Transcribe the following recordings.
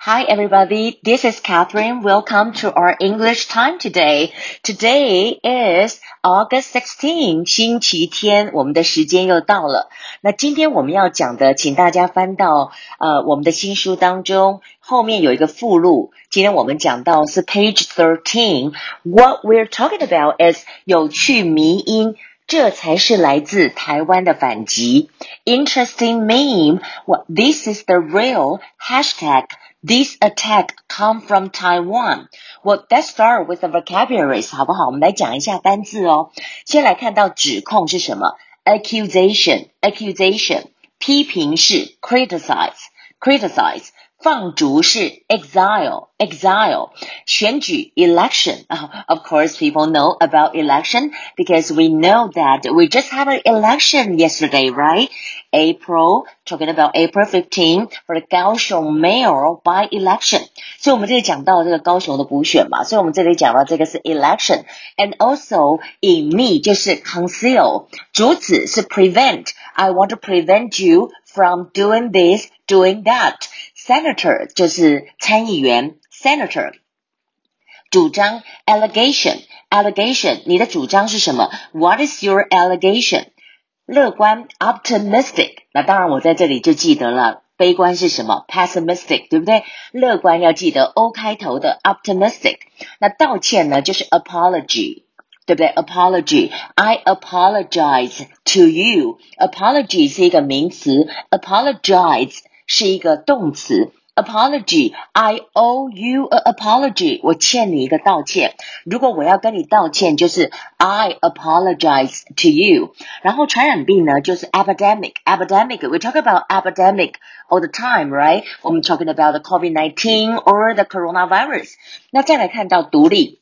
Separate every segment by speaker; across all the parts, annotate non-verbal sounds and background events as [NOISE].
Speaker 1: Hi everybody, this is Catherine. Welcome to our English time today. Today is August 16, 星期天，我们的时间又到了。那今天我们要讲的，请大家翻到呃我们的新书当中，后面有一个附录。今天我们讲到是 page thirteen. What we're talking about is 有趣迷音。这才是来自台湾的反击。Interesting meme. What this is the real hashtag. This attack come from Taiwan. Well, let's start with the vocabularies，好不好？我们来讲一下单字哦。先来看到指控是什么？Accusation，accusation，批评是 criticize，criticize。 放逐是 exile exile 选举 election of course people know about election because we know that we just had an election yesterday right April talking about April 15 for the 高雄 mayor by election 所以我们这里讲到这个高雄的补选嘛所以我们这里讲到这个是 election and also 隐匿就是 conceal 主旨是 prevent I want to prevent you from doing this doing that Senator 就是参议员，Senator 主张 allegation，allegation 你的主张是什么？What is your allegation？乐观 optimistic，那当然我在这里就记得了。悲观是什么？pessimistic，对不对？乐观要记得 O 开头的 optimistic。那道歉呢，就是 apology，对不对？apology，I apologize to you。apology 是一个名词，apologize。 是一个动词，apology，I owe you a apology，我欠你一个道歉。如果我要跟你道歉，就是 I apologize to you。然后传染病呢，就是 epidemic，epidemic，we talk about epidemic all the time，right？我们 talking about the COVID-19 or the coronavirus。那再来看到独立。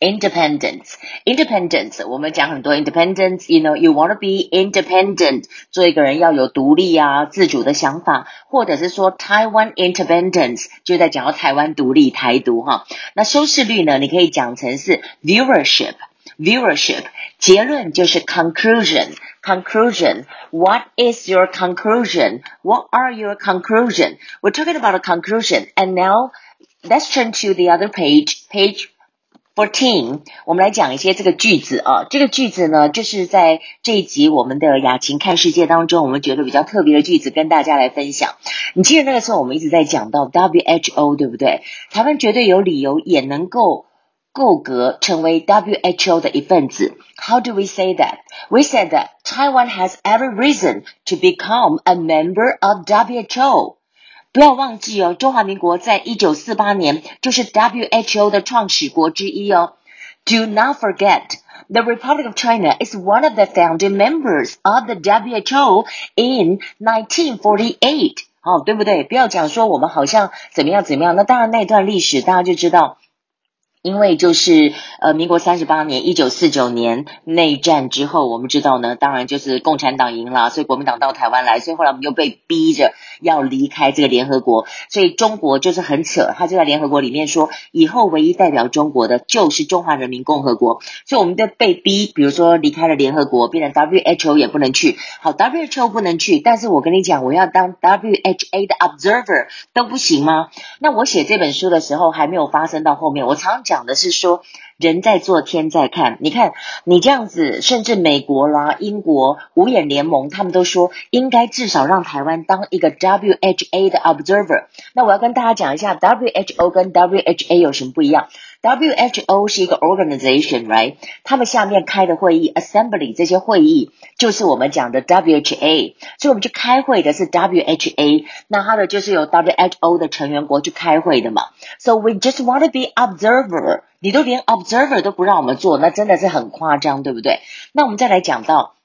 Speaker 1: Independence, independence，我们讲很多 independence。You know, you want to be independent，做一个人要有独立啊、自主的想法，或者是说 Taiwan independence，就在讲到台湾独立、台独哈。那收视率呢，你可以讲成是 viewership, viewership。结论就是 conclusion, conclusion. What is your conclusion? What are your conclusion? We're talking about a conclusion, and now let's turn to the other page, page. Fourteen，我们来讲一些这个句子啊。这个句子呢，就是在这一集我们的雅琴看世界当中，我们觉得比较特别的句子，跟大家来分享。你记得那个时候我们一直在讲到 WHO，对不对？台湾绝对有理由也能够够格成为 WHO 的一份子。How do we say that? We said that Taiwan has every reason to become a member of WHO. 不要忘记哦，中华民国在一九四八年就是 WHO 的创始国之一哦。Do not forget, the Republic of China is one of the founding members of the WHO in 1948。哦，对不对？不要讲说我们好像怎么样怎么样，那当然那段历史大家就知道。因为就是呃，民国三十八年，一九四九年内战之后，我们知道呢，当然就是共产党赢了，所以国民党到台湾来，所以后来我们又被逼着要离开这个联合国，所以中国就是很扯，他就在联合国里面说，以后唯一代表中国的就是中华人民共和国，所以我们就被逼，比如说离开了联合国，变成 WHO 也不能去，好，WHO 不能去，但是我跟你讲，我要当 WHA 的 observer 都不行吗？那我写这本书的时候还没有发生到后面，我常。讲的是说，人在做天在看。你看，你这样子，甚至美国啦、英国五眼联盟，他们都说应该至少让台湾当一个 WHA 的 observer。那我要跟大家讲一下，WHO 跟 WHA 有什么不一样。WHO 是一个 organization，right？他们下面开的会议，assembly 这些会议就是我们讲的 WHA，所以我们去开会的是 WHA，那它的就是由 WHO 的成员国去开会的嘛。So we just want to be observer，你都连 observer 都不让我们做，那真的是很夸张，对不对？那我们再来讲到。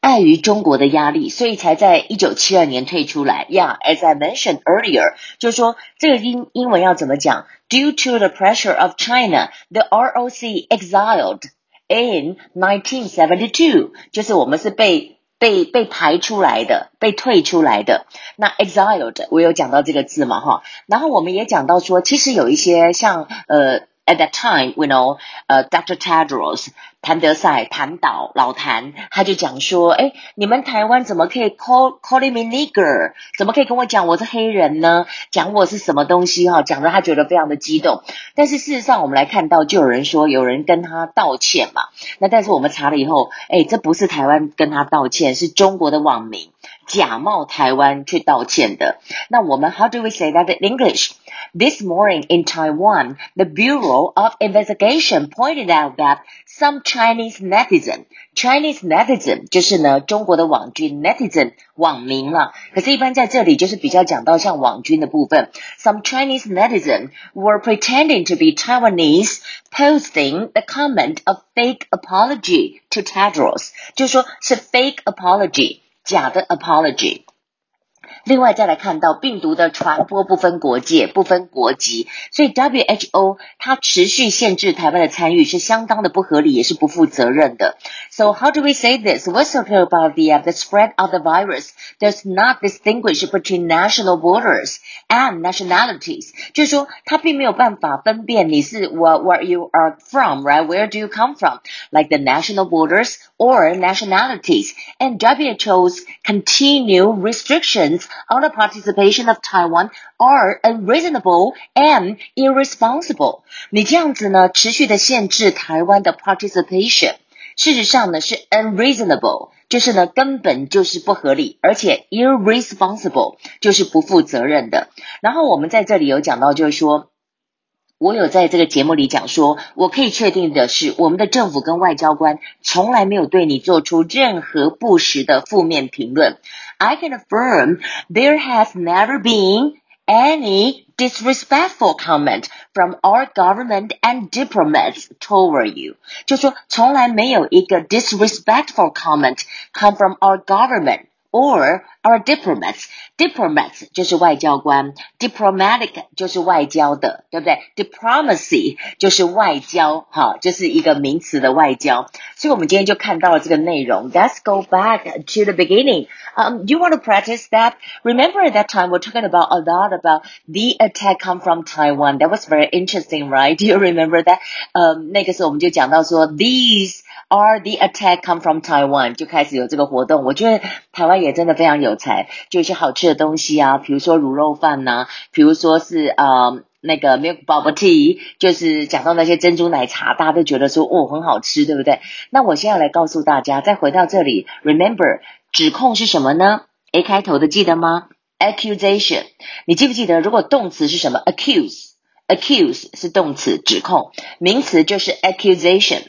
Speaker 1: 碍于中国的压力，所以才在一九七二年退出来。Yeah，as I mentioned earlier，就是说这个英英文要怎么讲？Due to the pressure of China，the ROC exiled in 1972，就是我们是被被被排出来的，被退出来的。那 exiled，我有讲到这个字嘛哈？然后我们也讲到说，其实有一些像呃。At that time, you know, uh, Dr. Tedros 谭德赛谭导老谭他就讲说，哎，你们台湾怎么可以 call calling me nigger？怎么可以跟我讲我是黑人呢？讲我是什么东西哈？讲的他觉得非常的激动。但是事实上，我们来看到，就有人说有人跟他道歉嘛。那但是我们查了以后，哎，这不是台湾跟他道歉，是中国的网民。假冒台湾去道歉的。那我们 How do we say that in English? This morning in Taiwan, the Bureau of Investigation pointed out that some Chinese netizen, Chinese netizen 就是呢中国的网军 netizen 网民了。可是，一般在这里就是比较讲到像网军的部分。Some Chinese netizen were pretending to be Taiwanese, posting the comment of fake apology to Tedros，就说是 fake apology。 假的 apology。另外再来看到病毒的传播不分国界、不分国籍，所以 WHO 它持续限制台湾的参与是相当的不合理，也是不负责任的。So how do we say this? We're talking about the the spread of the virus does not distinguish between national borders and nationalities，就是说它并没有办法分辨你是 where where you are from, right? Where do you come from? Like the national borders or nationalities, and WHO's continued restrictions on the participation of Taiwan are unreasonable and irresponsible。你这样子呢，持续的限制台湾的 participation，事实上呢是 unreasonable，就是呢根本就是不合理，而且 irresponsible 就是不负责任的。然后我们在这里有讲到，就是说。 我有在这个节目里讲说，我可以确定的是，我们的政府跟外交官从来没有对你做出任何不实的负面评论。I can affirm there has never been any disrespectful comment from our government and diplomats toward you。就说从来没有一个 disrespectful comment come from our government or our diplomats。diplomats 就是外交官，diplomatic 就是外交的，对不对？diplomacy 就是外交，哈，就是一个名词的外交。所以我们今天就看到了这个内容。Let's go back to the beginning. Um, you want to practice that? Remember at that time we're talking about a lot about the attack come from Taiwan. That was very interesting, right? [LAUGHS] Do you remember that? 呃，那个时候我们就讲到说 these are the attack come from Taiwan，就开始有这个活动。我觉得台湾也真的非常有 才，就一些好吃的东西啊，比如说卤肉饭呐、啊，比如说是呃那个 milk bubble tea，就是讲到那些珍珠奶茶，大家都觉得说哦很好吃，对不对？那我现在来告诉大家，再回到这里，remember 指控是什么呢？A 开头的记得吗？accusation，你记不记得？如果动词是什么？accuse，accuse 是动词，指控；名词就是 accusation。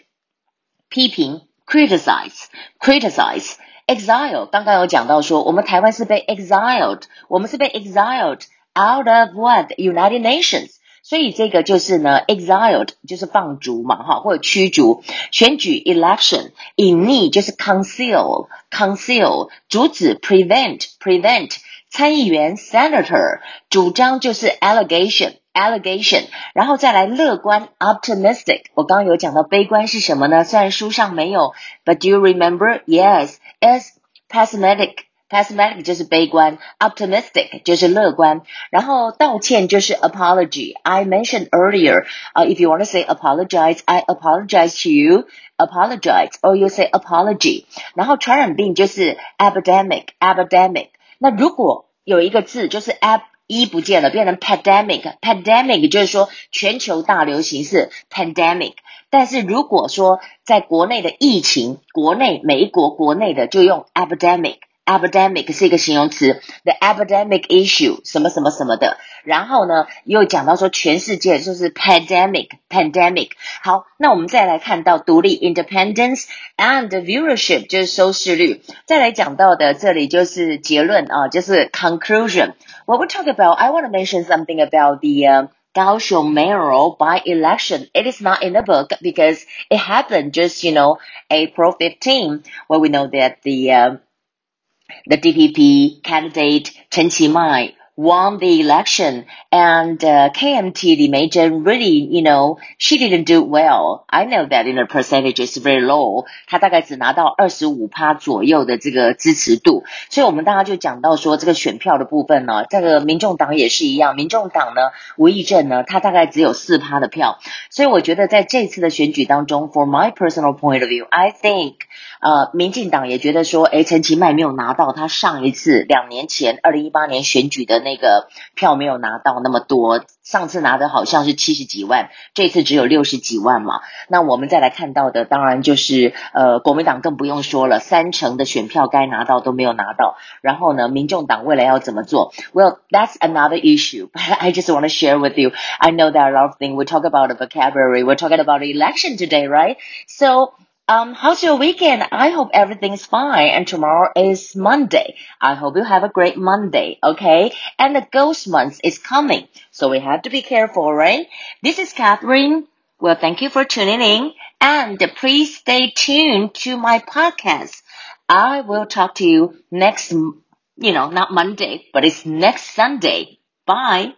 Speaker 1: 批评 criticize criticize exile 刚刚有讲到说，我们台湾是被 exiled，我们是被 exiled out of what United Nations。所以这个就是呢，exiled 就是放逐嘛，哈，或者驱逐。选举 election 隐匿就是 conceal conceal，阻止 prevent prevent。参议员 senator 主张就是 allegation。allegation，然后再来乐观 optimistic。我刚刚有讲到悲观是什么呢？虽然书上没有，but do you remember? Yes, is pessimistic. Pessimistic 就是悲观，optimistic 就是乐观，然后道歉就是 apology。I mentioned earlier, uh, if you want to say apologize, I apologize to you. Apologize, or you say apology。然后传染病就是 epidemic, epidemic。那如果有一个字就是 ep 一不见了，变成 pandemic，pandemic 就是说全球大流行是 pandemic。但是如果说在国内的疫情，国内每一国国内的就用 epidemic。epidemic 是一个形容词，the epidemic issue 什么什么什么的。然后呢，又讲到说全世界就是 pandemic，pandemic。好，那我们再来看到独立 independence and viewership 就是收视率。再来讲到的这里就是结论啊，就是 conclusion。What we talk about, I want to mention something about the uh, Kaohsiung mayoral by election. It is not in the book because it happened just, you know, April 15, where we know that the uh, the DPP candidate Chen Qimai won the election and KMT Li Meizhen really, you know, she didn't do well. I know that in the percentage is very low. 她大概只拿到二十五趴左右的这个支持度。所以我们大家就讲到说这个选票的部分呢，这个民众党也是一样。民众党呢，吴益政呢，他大概只有四趴的票。所以我觉得在这次的选举当中，for my personal point of view，I think，呃，民进党也觉得说，诶，陈其迈没有拿到他上一次两年前二零一八年选举的那个票没有拿到那么多，上次拿的好像是七十几万，这次只有六十几万嘛。那我们再来看到的，当然就是呃，国民党更不用说了，三成的选票该拿到都没有拿到。然后呢，民众党未来要怎么做？Well, that's another issue. But I just want to share with you. I know there are a lot of things we talk about the vocabulary. We're talking about the election today, right? So. Um, how's your weekend? I hope everything's fine. And tomorrow is Monday. I hope you have a great Monday. Okay. And the ghost month is coming. So we have to be careful, right? This is Catherine. Well, thank you for tuning in and please stay tuned to my podcast. I will talk to you next, you know, not Monday, but it's next Sunday. Bye.